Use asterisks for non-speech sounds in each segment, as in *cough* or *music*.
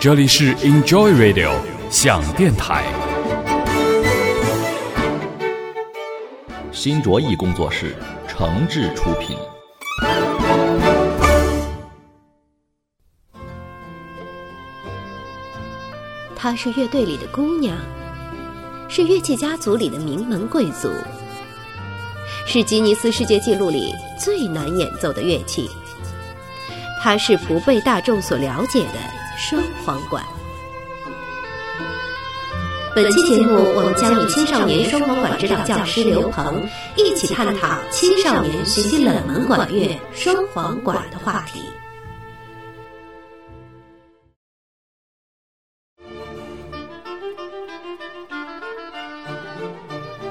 这里是 Enjoy Radio 想电台。新卓艺工作室诚挚出品。她是乐队里的姑娘，是乐器家族里的名门贵族，是吉尼斯世界纪录里最难演奏的乐器。她是不被大众所了解的双簧管。本期节目，我们将与青少年双簧管指导教师刘鹏一起探讨青少年学习冷门管乐双簧管的话题。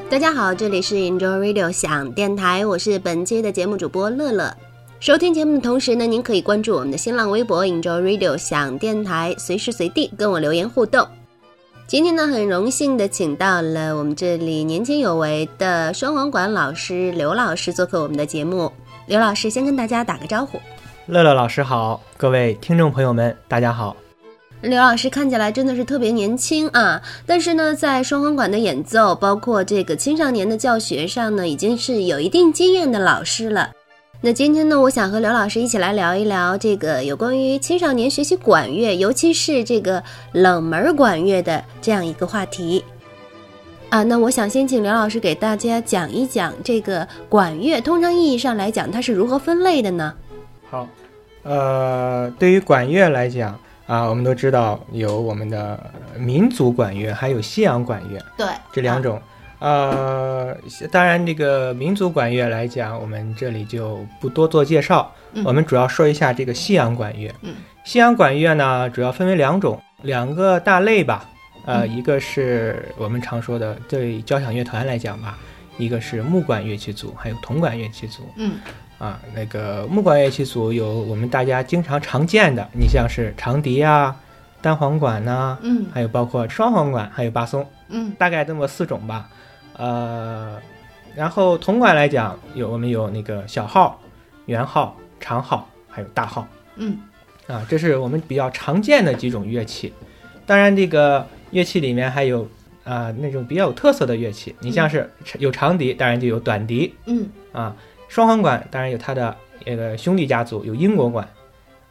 大家好，这里是 Enjoy Radio 响电台，我是本期的节目主播乐乐。收听节目的同时呢，您可以关注我们的新浪微博 Enjoy Radio 响电台，随时随地跟我留言互动。今天呢，很荣幸的请到了我们这里年轻有为的双簧管老师刘老师做客我们的节目。刘老师先跟大家打个招呼。乐乐老师好，各位听众朋友们，大家好。刘老师看起来真的是特别年轻啊，但是呢，在双簧管的演奏，包括这个青少年的教学上呢，已经是有一定经验的老师了。那今天呢，我想和刘老师一起来聊一聊这个有关于青少年学习管乐，尤其是这个冷门管乐的这样一个话题。啊，那我想先请刘老师给大家讲一讲这个管乐，通常意义上来讲，它是如何分类的呢？好，呃，对于管乐来讲啊，我们都知道有我们的民族管乐，还有西洋管乐，对，这两种。呃，当然，这个民族管乐来讲，我们这里就不多做介绍。我们主要说一下这个西洋管乐。嗯，西洋管乐呢，主要分为两种，两个大类吧。呃，一个是我们常说的对交响乐团来讲吧，一个是木管乐器组，还有铜管乐器组。嗯，啊，那个木管乐器组有我们大家经常常见的，你像是长笛啊、单簧管呐，嗯，还有包括双簧管，还有巴松，嗯，大概这么四种吧。呃，然后铜管来讲，有我们有那个小号、圆号、长号，还有大号。嗯，啊，这是我们比较常见的几种乐器。当然，这个乐器里面还有啊那种比较有特色的乐器，你像是有长笛，当然就有短笛。嗯，啊，双簧管当然有它的那个兄弟家族，有英国管。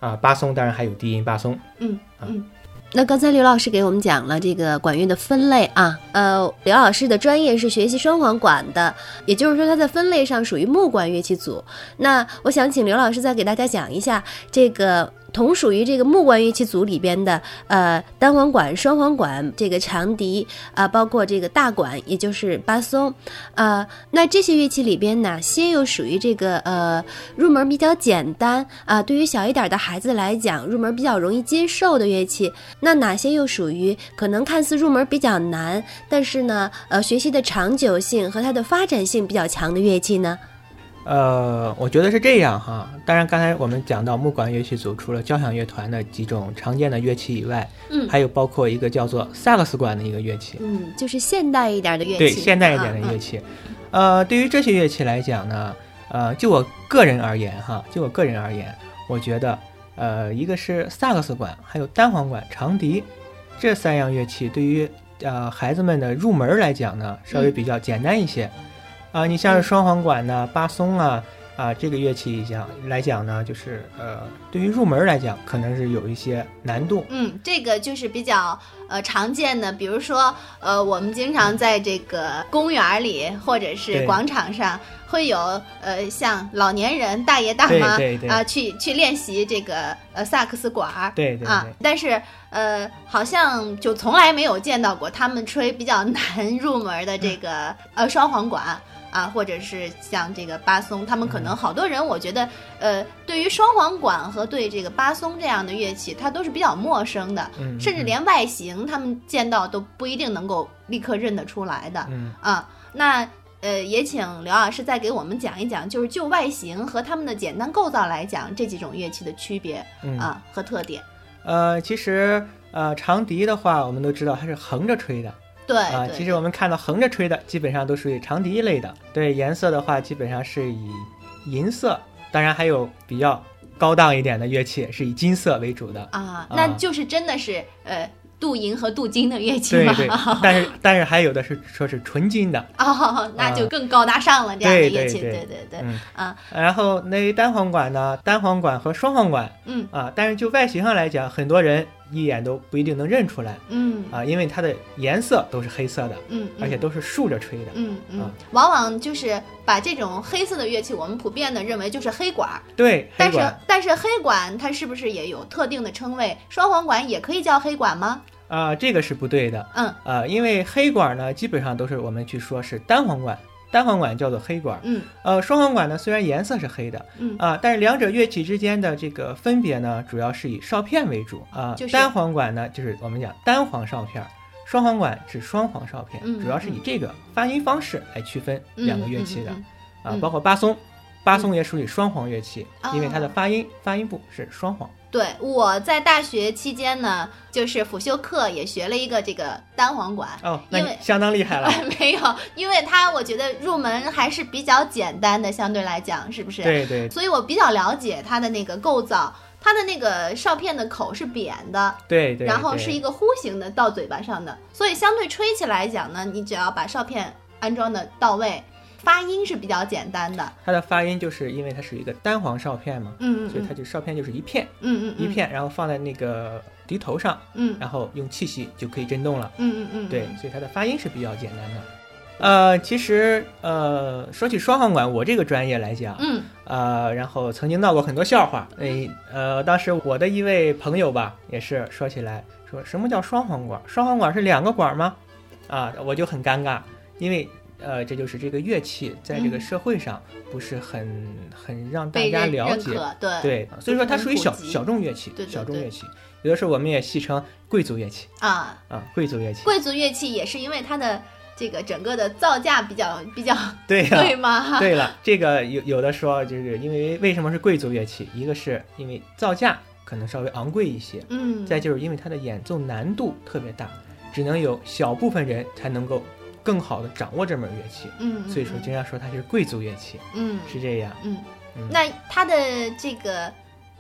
啊，巴松当然还有低音巴松。嗯嗯。那刚才刘老师给我们讲了这个管乐的分类啊，呃，刘老师的专业是学习双簧管的，也就是说他在分类上属于木管乐器组。那我想请刘老师再给大家讲一下这个同属于这个木管乐器组里边的呃单簧管、双簧管、这个长笛啊，包括这个大管，也就是巴松，呃，那这些乐器里边哪些又属于这个呃入门比较简单啊？对于小一点的孩子来讲，入门比较容易接受的乐器。那哪些又属于可能看似入门比较难，但是呢，呃，学习的长久性和它的发展性比较强的乐器呢？呃，我觉得是这样哈。当然，刚才我们讲到木管乐器组，除了交响乐团的几种常见的乐器以外，嗯，还有包括一个叫做萨克斯管的一个乐器，嗯，就是现代一点的乐器，对，现代一点的乐器。呃，对于这些乐器来讲呢，呃，就我个人而言哈，就我个人而言，我觉得。呃，一个是萨克斯管，还有单簧管、长笛，这三样乐器对于呃孩子们的入门来讲呢，稍微比较简单一些。啊，你像是双簧管呢、巴松啊啊这个乐器讲来讲呢，就是呃对于入门来讲，可能是有一些难度。嗯，这个就是比较呃常见的，比如说呃我们经常在这个公园里或者是广场上。会有呃，像老年人大爷大妈啊，去去练习这个呃萨克斯管儿，对对啊，但是呃，好像就从来没有见到过他们吹比较难入门的这个呃双簧管啊，或者是像这个巴松，他们可能好多人，我觉得，呃，对于双簧管和对这个巴松这样的乐器，它都是比较陌生的，嗯甚至连外形他们见到都不一定能够立刻认得出来的。嗯啊，那呃，也请刘老师再给我们讲一讲，就是就外形和它们的简单构造来讲，这几种乐器的区别嗯啊和特点。呃，其实呃，长笛的话，我们都知道它是横着吹的对，啊、对其实我们看到横着吹的，基本上都属于长笛类的。对颜色的话，基本上是以银色，当然还有比较高档一点的乐器是以金色为主的。啊，那就是真的是呃镀银和镀金的乐器嘛。对对，*laughs* 但是但是还有的是说是纯金的，哦，那就更高大上了，这样的乐器，对对对对，嗯啊，然后那单簧管呢，单簧管和双簧管嗯啊，但是就外形上来讲，很多人一眼都不一定能认出来嗯啊，因为它的颜色都是黑色的，嗯，而且都是竖着吹的。嗯嗯啊，往往就是把这种黑色的乐器，我们普遍的认为就是黑管儿，对，但是但是黑管它是不是也有特定的称谓？双簧管也可以叫黑管吗？啊，这个是不对的嗯啊，因为黑管呢，基本上都是我们去说是单簧管，单簧管叫做黑管。嗯呃，双簧管呢，虽然颜色是黑的嗯啊，但是两者乐器之间的这个分别呢，主要是以哨片为主啊。就是单簧管呢，就是我们讲单簧哨片儿，双簧管是双簧哨片，嗯主要是以这个发音方式来区分嗯两个乐器的、嗯嗯啊嗯，包括巴松。巴松也属于双簧乐器，哦因为它的发音发音部是双簧。对，我在大学期间呢，就是辅修课也学了一个这个单簧管。哦，因为相当厉害了。*laughs* 没有，因为它我觉得入门还是比较简单的，相对来讲，是不是？对对所以我比较了解它的那个构造，它的那个哨片的口是扁的，对对，然后是一个弧形的到嘴巴上的，所以相对吹起来讲呢，你只要把哨片安装的到位，发音是比较简单的。它的发音就是因为它是一个单簧哨片嘛，嗯嗯所以它就哨片就是一片嗯嗯嗯一片，然后放在那个笛头上，嗯然后用气息就可以震动了。嗯嗯嗯，对，所以它的发音是比较简单的。呃，其实呃，说起双簧管，我这个专业来讲，嗯呃，然后曾经闹过很多笑话。哎，呃，当时我的一位朋友吧，也是说起来说什么叫双簧管？双簧管是两个管吗？啊，我就很尴尬，因为呃，这就是这个乐器在这个嗯社会上不是很很让大家了解，对对，所以说它属于小小众乐器，对对对小众乐器。有的时候我们也戏称贵族乐器啊，啊，贵族乐器。贵族乐器也是因为它的这个整个的造价比较比较对呀、*laughs* 对吗？对了，这个有有的说就是因为为什么是贵族乐器？一个是因为造价可能稍微昂贵一些，嗯，再就是因为它的演奏难度特别大，只能有小部分人才能够更好的掌握这门乐器，嗯，嗯所以说经常说它是贵族乐器，嗯。是这样。嗯。嗯，那它的这个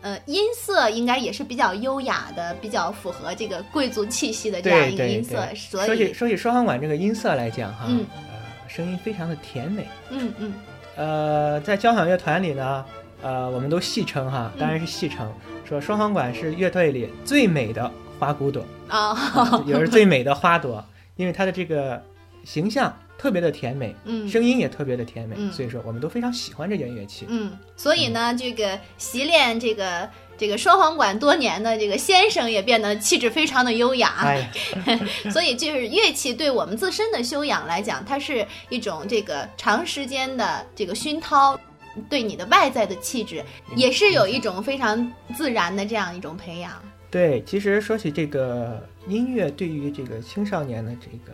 呃音色应该也是比较优雅的，比较符合这个贵族气息的这样一个音色，对，所说起以说起双簧管这个音色来讲哈，嗯。呃，声音非常的甜美。嗯嗯。呃，在交响乐团里呢，呃，我们都戏称哈，嗯。当然是戏称，说双簧管是乐队里最美的花骨朵。啊，啊也是最美的花朵，因为它的这个形象特别的甜美，嗯声音也特别的甜美，嗯所以说我们都非常喜欢这件乐器。嗯，所以呢，这个习练这个这个双簧管多年的这个先生也变得气质非常的优雅。哎，*laughs* 所以就是乐器对我们自身的修养来讲，它是一种这个长时间的这个熏陶，对你的外在的气质也是有一种非常自然的这样一种培养。对，其实说起这个音乐，对于这个青少年的这个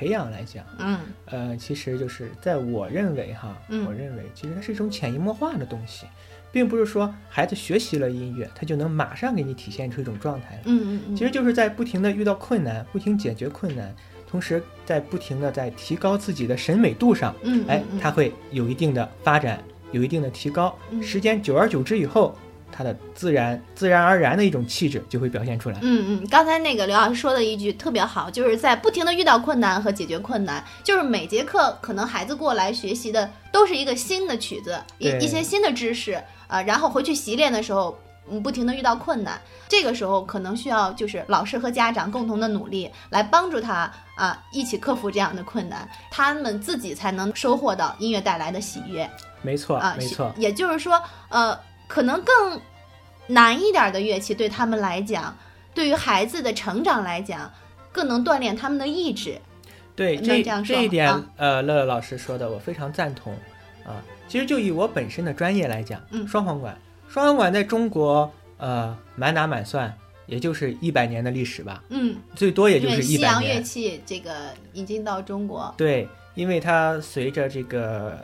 培养来讲，嗯。呃，其实就是在我认为哈，嗯。我认为其实它是一种潜移默化的东西，并不是说孩子学习了音乐，他就能马上给你体现出一种状态来。嗯嗯嗯，其实就是在不停的遇到困难，不停解决困难，同时在不停的在提高自己的审美度上，嗯，哎嗯，它会有一定的发展，有一定的提高。嗯。时间久而久之以后，它的自然自然而然的一种气质就会表现出来。嗯嗯，刚才那个刘老师说的一句特别好，就是在不停的遇到困难和解决困难，就是每节课可能孩子过来学习的都是一个新的曲子，一一些新的知识啊、呃然后回去习练的时候。嗯，不停的遇到困难，这个时候可能需要就是老师和家长共同的努力，来帮助他啊，一起克服这样的困难，他们自己才能收获到音乐带来的喜悦。没错，啊，没错。也就是说，呃，可能更难一点的乐器对他们来讲，对于孩子的成长来讲，更能锻炼他们的意志。对这这这一点啊，呃，乐乐老师说的我非常赞同啊。其实就以我本身的专业来讲，嗯双簧管，双簧管在中国，呃，满打满算也就是一百年的历史吧，嗯，最多也就是一百西洋乐。器这个引进到中国，对，因为它随着这个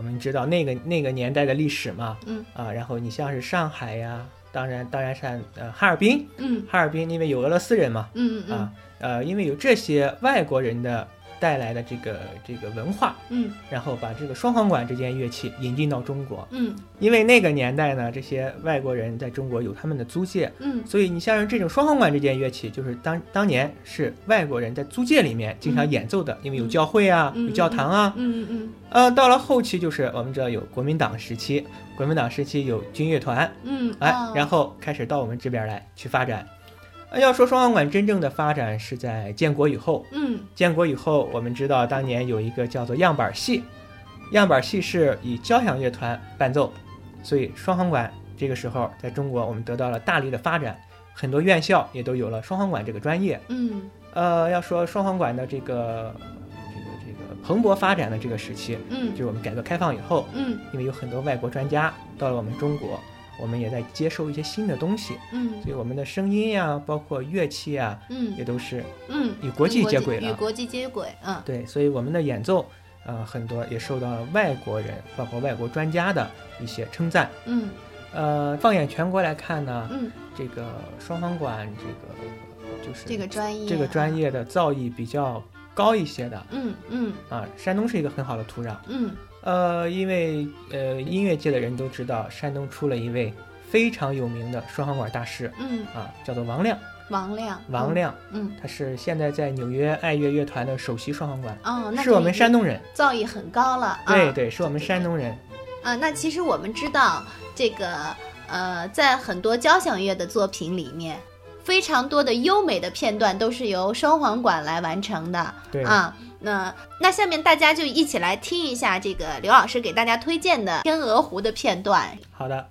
我们知道那个那个年代的历史嘛，嗯。啊，然后你像是上海呀，当然当然像呃哈尔滨，嗯。哈尔滨因为有俄罗斯人嘛，嗯嗯啊，呃，因为有这些外国人的带来的这个这个文化，嗯。然后把这个双簧管这件乐器引进到中国。嗯。因为那个年代呢，这些外国人在中国有他们的租界，嗯。所以你像是这种双簧管这件乐器，就是当当年是外国人在租界里面经常演奏的，因为有教会啊，嗯。有教堂啊。嗯嗯。呃，到了后期就是我们知道有国民党时期，国民党时期有军乐团，嗯，哎，哦。然后开始到我们这边来去发展。呃要说双簧管真正的发展是在建国以后，嗯建国以后，我们知道当年有一个叫做样板戏，样板戏是以交响乐团伴奏，所以双簧管这个时候在中国我们得到了大力的发展，很多院校也都有了双簧管这个专业。嗯呃，要说双簧管的这个这个这个蓬勃发展的这个时期，嗯就是我们改革开放以后，嗯因为有很多外国专家到了我们中国，我们也在接受一些新的东西，嗯所以我们的声音呀，包括乐器呀，嗯也都是嗯，与国际接轨了。与国际接轨，嗯对，所以我们的演奏，呃，很多也受到了外国人，包括外国专家的一些称赞。嗯呃，放眼全国来看呢，嗯，这个双簧管这个就是这个专业，这个专，业的造诣比较高一些的嗯嗯啊。山东是一个很好的土壤。嗯呃，因为呃音乐界的人都知道，山东出了一位非常有名的双簧管大师嗯，啊，叫做王亮。王亮，王，亮，嗯他是现在在纽约爱乐乐团的首席双簧管，哦，那是我们山东东人。造诣很高了，啊对对，是我们山东人。啊，那其实我们知道，这个呃，在很多交响乐的作品里面，非常多的优美的片段都是由双簧管来完成的对啊。那那下面大家就一起来听一下这个刘老师给大家推荐的《天鹅湖》的片段。好的。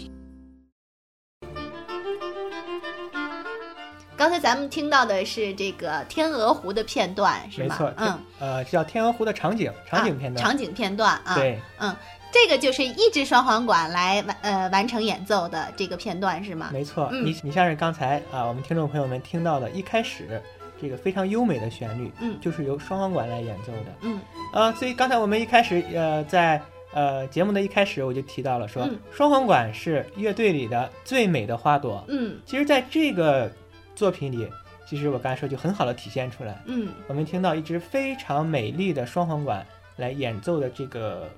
咱们听到的是这个《天鹅湖》的片段，是吗？没错，嗯，呃，叫天鹅湖的场景，场景片段。啊场景片段啊，对，嗯，这个就是一支双簧管来完呃完成演奏的这个片段是吗？没错。嗯你你像是刚才啊，我们听众朋友们听到的，一开始这个非常优美的旋律，嗯就是由双簧管来演奏的。嗯啊，所以刚才我们一开始呃在呃节目的一开始我就提到了说，嗯双簧管是乐队里的最美的花朵。嗯其实，在这个作品里，其实我刚才说就很好的体现出来。嗯，我们听到一支非常美丽的双簧管来演奏的这个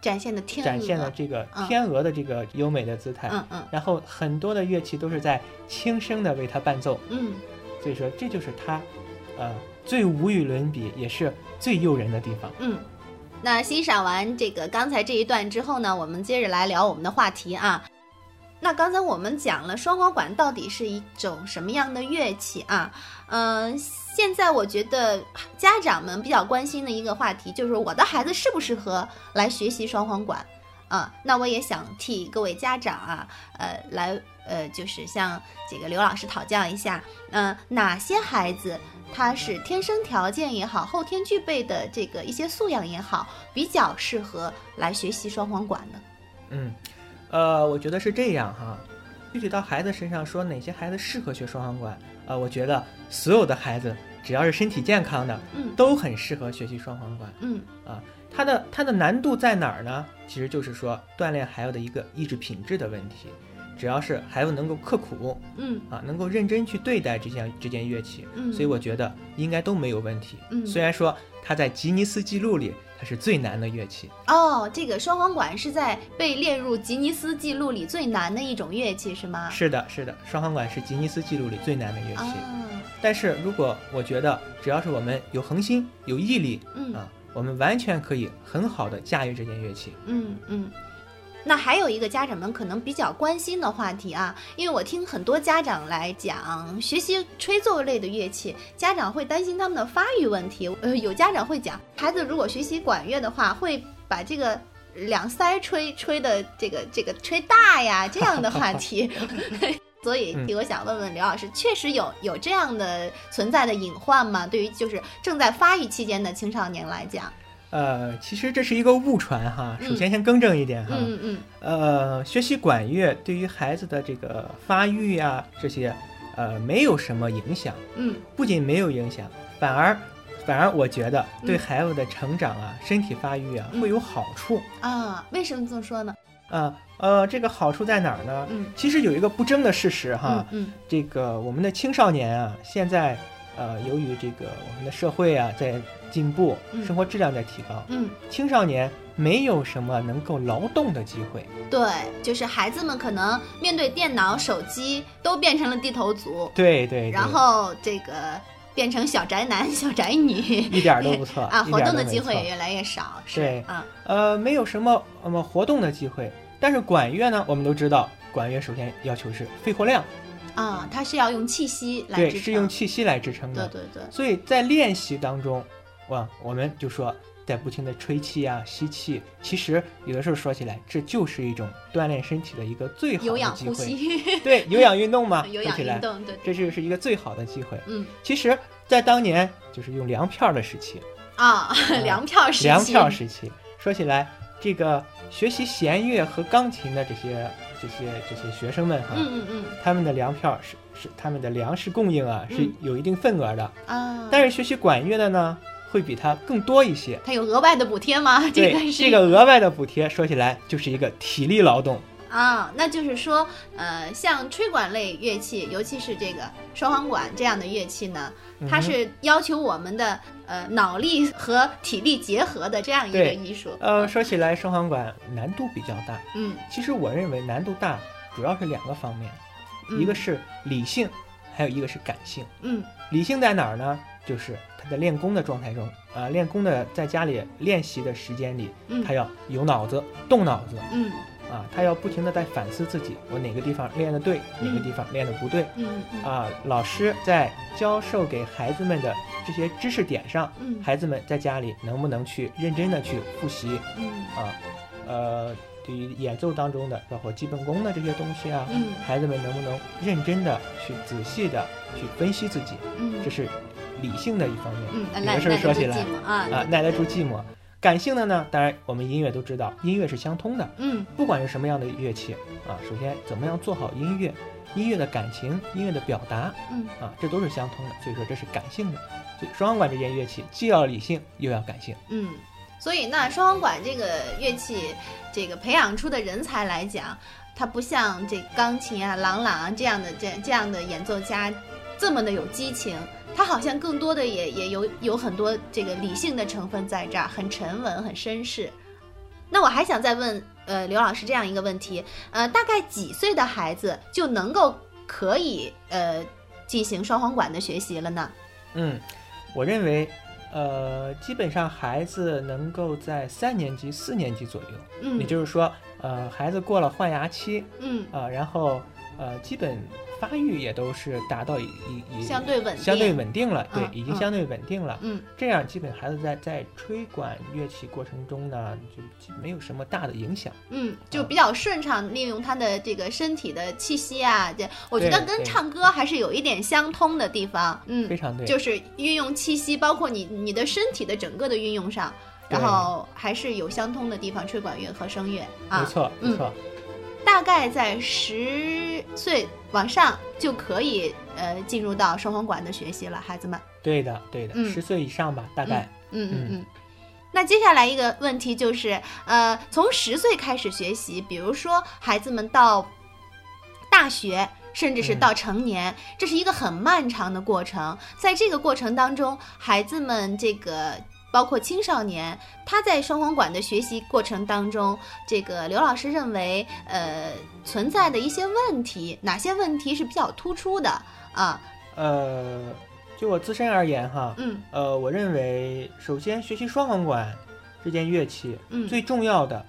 展现的天鹅，展现了这个嗯。天鹅的这个优美的姿态，嗯嗯。然后很多的乐器都是在轻声的为它伴奏，嗯。所以说这就是它，呃，最无与伦比，也是最诱人的地方。嗯，那欣赏完这个刚才这一段之后呢，我们接着来聊我们的话题啊。那刚才我们讲了双簧管到底是一种什么样的乐器啊？嗯、现在我觉得家长们比较关心的一个话题就是我的孩子适不适合来学习双簧管啊？那我也想替各位家长啊，呃，来呃，就是向这个刘老师讨教一下，嗯、哪些孩子他是天生条件也好，后天具备的这个一些素养也好，比较适合来学习双簧管的？嗯，呃，我觉得是这样哈。具体到孩子身上说哪些孩子适合学双簧管，呃，我觉得所有的孩子只要是身体健康的，嗯都很适合学习双簧管。嗯啊它的它的难度在哪儿呢？其实就是说锻炼孩子的一个意志品质的问题。只要是孩子能够刻苦嗯啊，能够认真去对待这项这件乐器，嗯，所以我觉得应该都没有问题。嗯虽然说他在吉尼斯纪录里它是最难的乐器，哦，这个双簧管是在被列入吉尼斯纪录里最难的一种乐器是吗？是的，是的，双簧管是吉尼斯纪录里最难的乐器。嗯，但是如果我觉得只要是我们有恒心、有毅力嗯啊，我们完全可以很好的驾驭这件乐器。嗯嗯。那还有一个家长们可能比较关心的话题啊，因为我听很多家长来讲学习吹奏类的乐器，家长会担心他们的发育问题。呃，有家长会讲，孩子如果学习管乐的话，会把这个两腮吹吹的这个这个吹大呀这样的话题。*laughs* 所以，我想问问刘老师，确实有有这样的存在的隐患吗？对于就是正在发育期间的青少年来讲，呃，其实这是一个误传哈。嗯首先先更正一点哈，嗯嗯呃，学习管乐对于孩子的这个发育呀、这些，呃，没有什么影响。嗯不仅没有影响，反而反而我觉得对嗯孩子的成长啊、身体发育啊嗯会有好处。啊，为什么这么说呢？啊，呃，这个好处在哪儿呢？嗯其实有一个不争的事实哈，嗯这个我们的青少年啊，现在呃，由于这个我们的社会啊在进步，嗯生活质量在提高，嗯，青少年没有什么能够劳动的机会。对，就是孩子们可能面对电脑、手机都变成了低头族，对对对，然后这个变成小宅男、*laughs* 小宅女，一点儿都不错 *laughs* 啊，活动的机会也越来越少，是对啊，呃，没有什么那么活动的机会。但是管乐呢，我们都知道，管乐首先要求是肺活量，啊，它是要用气息来，支撑，是用气息来支撑的。对对对，所以在练习当中，哇，我们就说在不停的吹气啊、吸气，其实有的时候说起来，这就是一种锻炼身体的一个最好有氧呼的机会。吸，*laughs* 对，有氧运动嘛，*laughs* 有氧运动，对，这就是一个最好的机会。嗯。其实，在当年就是用粮票的时期，*laughs* 啊，粮票时期，粮票时期，说起来，这个学习弦乐和钢琴的这些这些这些学生们哈，嗯嗯嗯。他们的粮票是是他们的粮食供应啊，是嗯。有一定份额的。啊，但是学习管乐的呢，会比它更多一些。它有额外的补贴吗？*laughs* 这个是这个额外的补贴，说起来就是一个体力劳动。啊，那就是说，呃，像吹管类乐器，尤其是这个双簧管这样的乐器呢，它是要求我们的呃脑力和体力结合的这样一个艺术。呃，说起来双簧管难度比较大。嗯，其实我认为难度大主要是两个方面，嗯一个是理性，还有一个是感性。嗯理性在哪儿呢？就是他在练功的状态中，啊、练功的在家里练习的时间里，嗯。他要有脑子，动脑子。嗯。啊，他要不停的在反思自己，我哪个地方练得对，哪个地方练得不对。啊，老师在教授给孩子们的这些知识点上，嗯。孩子们在家里能不能去认真的去复习。嗯。啊？呃，对于演奏当中的包括基本功的这些东西啊，嗯。孩子们能不能认真的去仔细的去分析自己，嗯，这是理性的一方面。嗯，有的时候耐耐得住说起来啊啊，耐得住寂寞。感性的呢，当然我们音乐都知道，音乐是相通的，嗯不管是什么样的乐器啊，首先怎么样做好音乐，音乐的感情、音乐的表达，嗯啊，这都是相通的，所以说这是感性的。所以双簧管这件乐器既要理性又要感性。嗯，所以那双簧管这个乐器，这个培养出的人才来讲，它不像这钢琴啊、郎朗啊这样的这这样的演奏家这么的有激情。他好像更多的也也有有很多这个理性的成分在这儿，很沉稳，很绅士。那我还想再问呃刘老师这样一个问题，呃，大概几岁的孩子就能够可以呃进行双簧管的学习了呢？嗯，我认为，呃，基本上孩子能够在三年级、四年级左右，嗯，也就是说，呃，孩子过了换牙期，嗯啊、然后呃，基本发育也都是达到一一一相对稳定，相对稳定了，对，嗯已经相对稳定了。嗯。这样基本孩子在在吹管乐器过程中呢，就就没有什么大的影响。嗯，就比较顺畅利用他的这个身体的气息啊，这我觉得跟唱歌还是有一点相通的地方。嗯，非常对，就是运用气息，包括你你的身体的整个的运用上，然后还是有相通的地方，吹管乐和声乐啊，没错没错。大概在十岁往上就可以呃进入到双簧管的学习了，孩子们。对的对的，嗯十岁以上吧，大概。嗯嗯嗯嗯。那接下来一个问题就是，呃，从十岁开始学习，比如说孩子们到大学，甚至是嗯到成年，这是一个很漫长的过程。在这个过程当中，孩子们这个包括青少年，他在双簧管的学习过程当中，这个刘老师认为，呃，存在的一些问题，哪些问题是比较突出的？啊？呃，就我自身而言哈，嗯。呃，我认为首先学习双簧管这件乐器，嗯。最重要的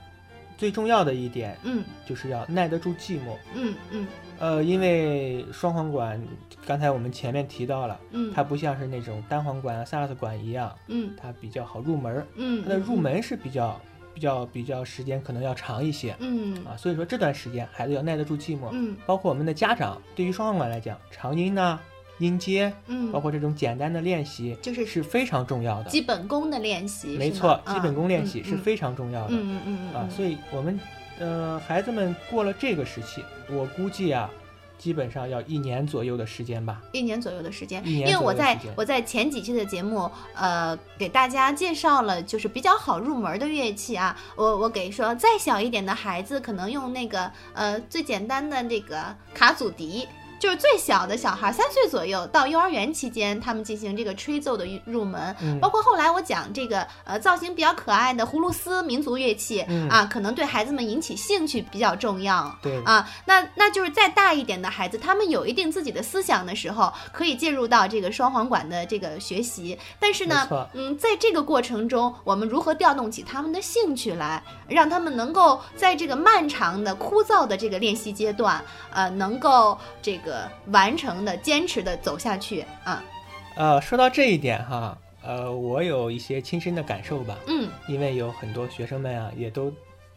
最重要的一点嗯。就是要耐得住寂寞。嗯嗯呃，因为双簧管，刚才我们前面提到了，嗯，它不像是那种单簧管啊、萨克斯管一样，嗯它比较好入门儿，嗯它的入门是比较比较比较时间可能要长一些嗯啊，所以说这段时间孩子要耐得住寂寞。嗯包括我们的家长，对于双簧管来讲，长音呐、音阶，嗯，包括这种简单的练习，就是是非常重要的。基本功的练习，没错，啊基本功练习嗯是非常重要的。嗯嗯嗯嗯啊，所以我们呃孩子们过了这个时期，我估计啊，基本上要一年左右的时间吧。一年左右的时间，因为我在我在前几期的节目，呃，给大家介绍了就是比较好入门的乐器啊。我我给说再小一点的孩子，可能用那个呃最简单的这个卡祖笛。就是最小的小孩，三岁左右到幼儿园期间，他们进行这个吹奏的入入门，嗯包括后来我讲这个呃造型比较可爱的葫芦丝民族乐器、嗯啊，可能对孩子们引起兴趣比较重要。对啊，那那就是再大一点的孩子，他们有一定自己的思想的时候，可以介入到这个双簧管的这个学习。但是呢，嗯，在这个过程中，我们如何调动起他们的兴趣来，让他们能够在这个漫长的枯燥的这个练习阶段，呃，能够这个完成的、坚持的走下去啊。呃，说到这一点哈，呃，我有一些亲身的感受吧，嗯因为有很多学生们啊，也都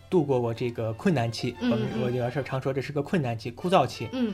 度过过这个困难期。嗯我我有的时候常说这是个困难期、枯燥期。嗯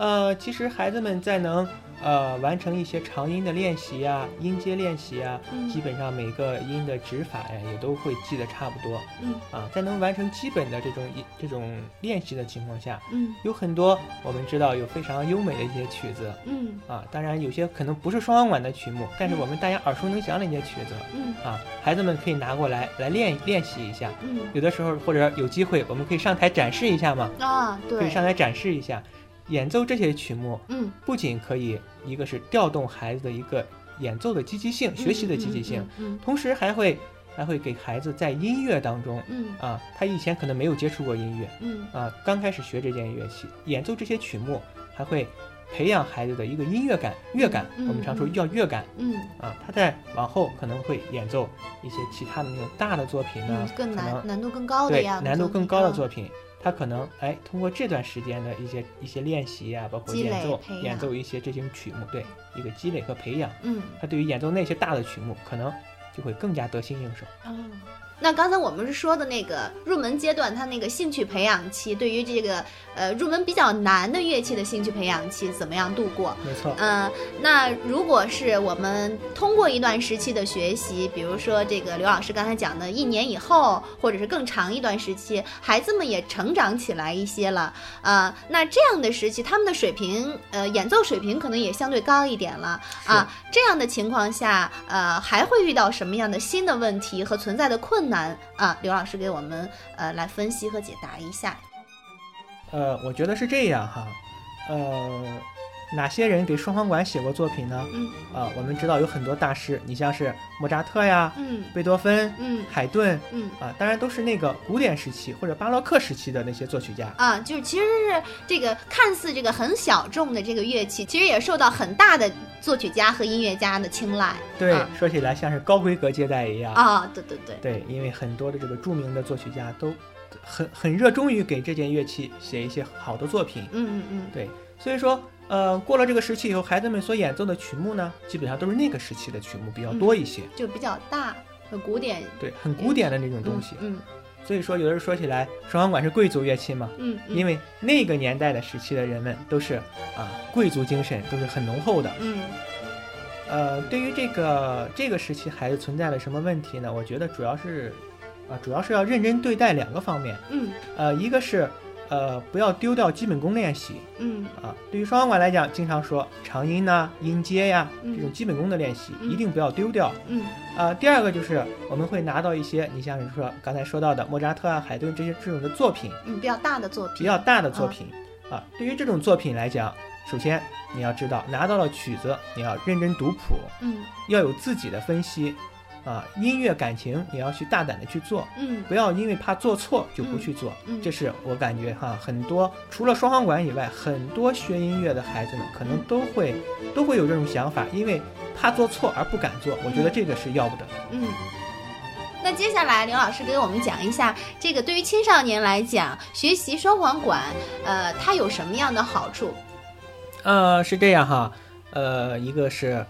呃，其实孩子们在能呃完成一些长音的练习啊、音阶练习啊，嗯基本上每个音的指法呀也都会记得差不多嗯啊。在能完成基本的这种一这种练习的情况下，嗯有很多我们知道有非常优美的一些曲子嗯啊，当然有些可能不是双簧管的曲目，但是我们大家耳熟能详的一些曲子嗯啊，孩子们可以拿过来来练练习一下。嗯有的时候或者有机会，我们可以上台展示一下嘛，啊，对可以，上台展示一下，演奏这些曲目，嗯，不仅可以一个是调动孩子的一个演奏的积极性、学习的积极性，嗯同时还会还会给孩子在音乐当中嗯啊，他以前可能没有接触过音乐嗯。啊，刚开始学这件乐器，演奏这些曲目，还会培养孩子的一个音乐感、乐感。嗯我们常说嗯。要乐感。嗯。啊，他在往后可能会演奏一些其他的那种大的作品呢嗯，，更难难度更高的对呀，难度更高的作品。品，他可能哎通过这段时间的一些一些练习啊，包括演奏演奏一些这些曲目，对一个积累和培养，嗯。他对于演奏那些大的曲目，可能就会更加得心应手。哦，那刚才我们是说的那个入门阶段，他那个兴趣培养期，对于这个呃入门比较难的乐器的兴趣培养期，怎么样度过？没错，呃，那如果是我们通过一段时期的学习，比如说这个刘老师刚才讲的，一年以后，或者是更长一段时期，孩子们也成长起来一些了，呃，那这样的时期，他们的水平，呃，演奏水平可能也相对高一点了啊。这样的情况下，呃，还会遇到什么样的新的问题和存在的困难难啊？刘老师给我们呃来分析和解答一下。呃，我觉得是这样哈，呃，哪些人给双簧管写过作品呢？嗯啊，我们知道有很多大师，你像是莫扎特呀、嗯贝多芬、嗯海顿嗯啊，当然都是那个古典时期或者巴洛克时期的那些作曲家。啊，就是其实是这个看似这个很小众的这个乐器，其实也受到很大的作曲家和音乐家的青睐。对，啊说起来像是高规格接待一样。啊，对对对，对，因为很多的这个著名的作曲家都很很热衷于给这件乐器写一些好的作品。嗯嗯嗯，对，所以说，呃，过了这个时期以后，孩子们所演奏的曲目呢，基本上都是那个时期的曲目比较多一些。就比较大，很古典对，很古典的那种东西。嗯所以说，有的人说起来，双簧管是贵族乐器嘛，嗯嗯，因为那个年代的时期的人们都是啊贵族精神都是很浓厚的。嗯呃，对于这个这个时期孩子存在了什么问题呢？我觉得主要是啊，主要是要认真对待两个方面。嗯呃，一个是呃不要丢掉基本功练习嗯啊。对于双簧管来讲，经常说长音呐、音阶呀嗯这种基本功的练习嗯一定不要丢掉。嗯啊，第二个就是我们会拿到一些，你像是说刚才说到的莫扎特啊、海顿这些这种的作品，嗯，比较大的作品，比较大的作品啊。对于这种作品来讲，首先你要知道，拿到了曲子，你要认真读谱，嗯要有自己的分析啊。音乐感情也要去大胆的去做，嗯不要因为怕做错就不去做。嗯这是我感觉哈，很多除了双簧管以外，很多学音乐的孩子们可能都会都会有这种想法，因为怕做错而不敢做。我觉得这个是要不得的。嗯。那接下来，刘老师给我们讲一下，这个对于青少年来讲，学习双簧管，呃，它有什么样的好处？呃，是这样哈，呃，一个是，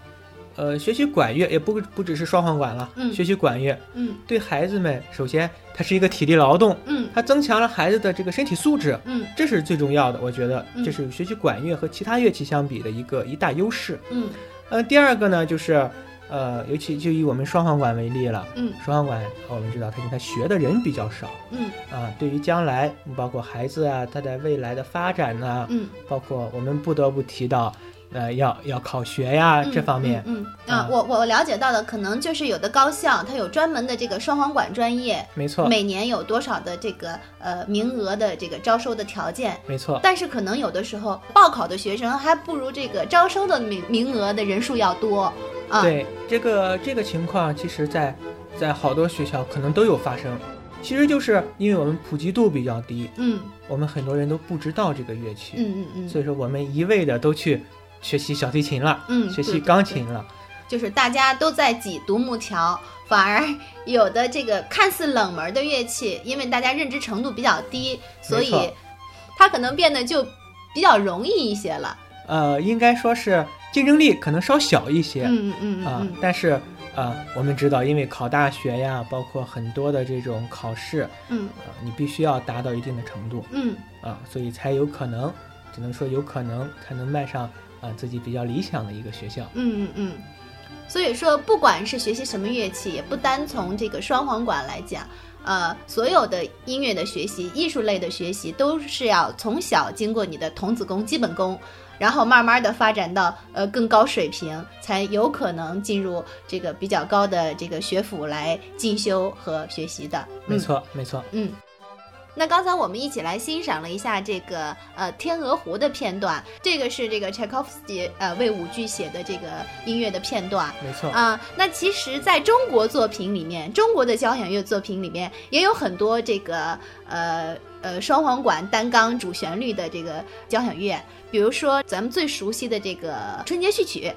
呃，学习管乐也不不只是双簧管了，嗯。学习管乐。嗯。对孩子们，首先它是一个体力劳动，嗯。它增强了孩子的这个身体素质，嗯。这是最重要的，我觉得嗯。这是学习管乐和其他乐器相比的一个一大优势。嗯。呃，第二个呢，就是，呃，尤其就以我们双簧管为例了，嗯。双簧管我们知道它它学的人比较少。嗯。啊，对于将来包括孩子啊，他在未来的发展呢、嗯，包括我们不得不提到，呃，要要考学呀、嗯这方面，嗯嗯啊啊，我我了解到的可能就是有的高校它有专门的这个双簧管专业，没错，每年有多少的这个呃名额的这个招收的条件，没错，但是可能有的时候报考的学生还不如这个招收的名名额的人数要多啊。，对这个这个情况，其实在在好多学校可能都有发生，其实就是因为我们普及度比较低，嗯我们很多人都不知道这个乐器，嗯嗯嗯，所以说我们一味的都去学习小提琴了，嗯学习对对。对钢琴了，就是大家都在挤独木桥，反而有的这个看似冷门的乐器，因为大家认知程度比较低，所以它可能变得就比较容易一些了。呃，应该说是竞争力可能稍小一些，嗯嗯啊嗯，但是啊，我们知道，因为考大学呀，包括很多的这种考试，嗯。啊，你必须要达到一定的程度。嗯。啊，所以才有可能，只能说有可能才能迈上啊自己比较理想的一个学校。嗯嗯嗯。所以说，不管是学习什么乐器，也不单从这个双簧管来讲，呃，所有的音乐的学习、艺术类的学习，都是要从小经过你的童子功、基本功，然后慢慢的发展到呃更高水平，才有可能进入这个比较高的这个学府来进修和学习的。没错，没错。嗯。那刚才我们一起来欣赏了一下这个呃《天鹅湖》的片段，这个是这个柴可夫斯基呃为舞剧写的这个音乐的片段没错，啊、那其实在中国作品里面，中国的交响乐作品里面也有很多这个呃呃双簧管单纲主旋律的这个交响乐，比如说咱们最熟悉的这个《春节序曲》。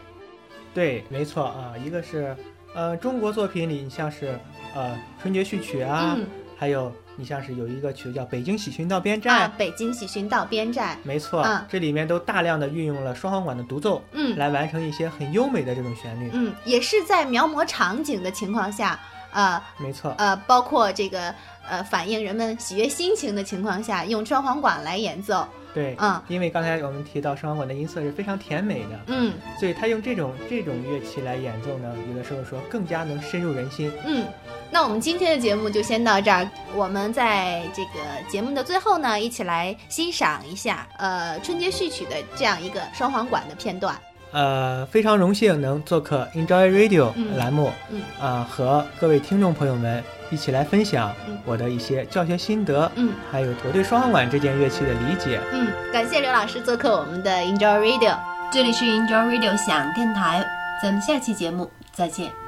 对，没错啊。一个是呃中国作品里，你像是呃春节序曲啊，嗯还有你像是有一个曲叫《北京喜讯到边站》啊，北京喜讯到边站。没错，啊这里面都大量的运用了双簧管的独奏，嗯来完成一些很优美的这种旋律。嗯，也是在描摹场景的情况下，呃没错，呃，包括这个呃反映人们喜悦心情的情况下，用双簧管来演奏。对，嗯因为刚才我们提到双簧管的音色是非常甜美的，嗯所以他用这种这种乐器来演奏呢，有的时候说更加能深入人心。嗯。那我们今天的节目就先到这儿。我们在这个节目的最后呢，一起来欣赏一下呃春节序曲的这样一个双簧管的片段。呃，非常荣幸能做客 Enjoy Radio 嗯栏目，嗯啊、和各位听众朋友们一起来分享嗯我的一些教学心得，嗯还有我对双簧管这件乐器的理解。嗯，感谢刘老师做客我们的 Enjoy Radio。这里是 Enjoy Radio 响电台，咱们下期节目再见。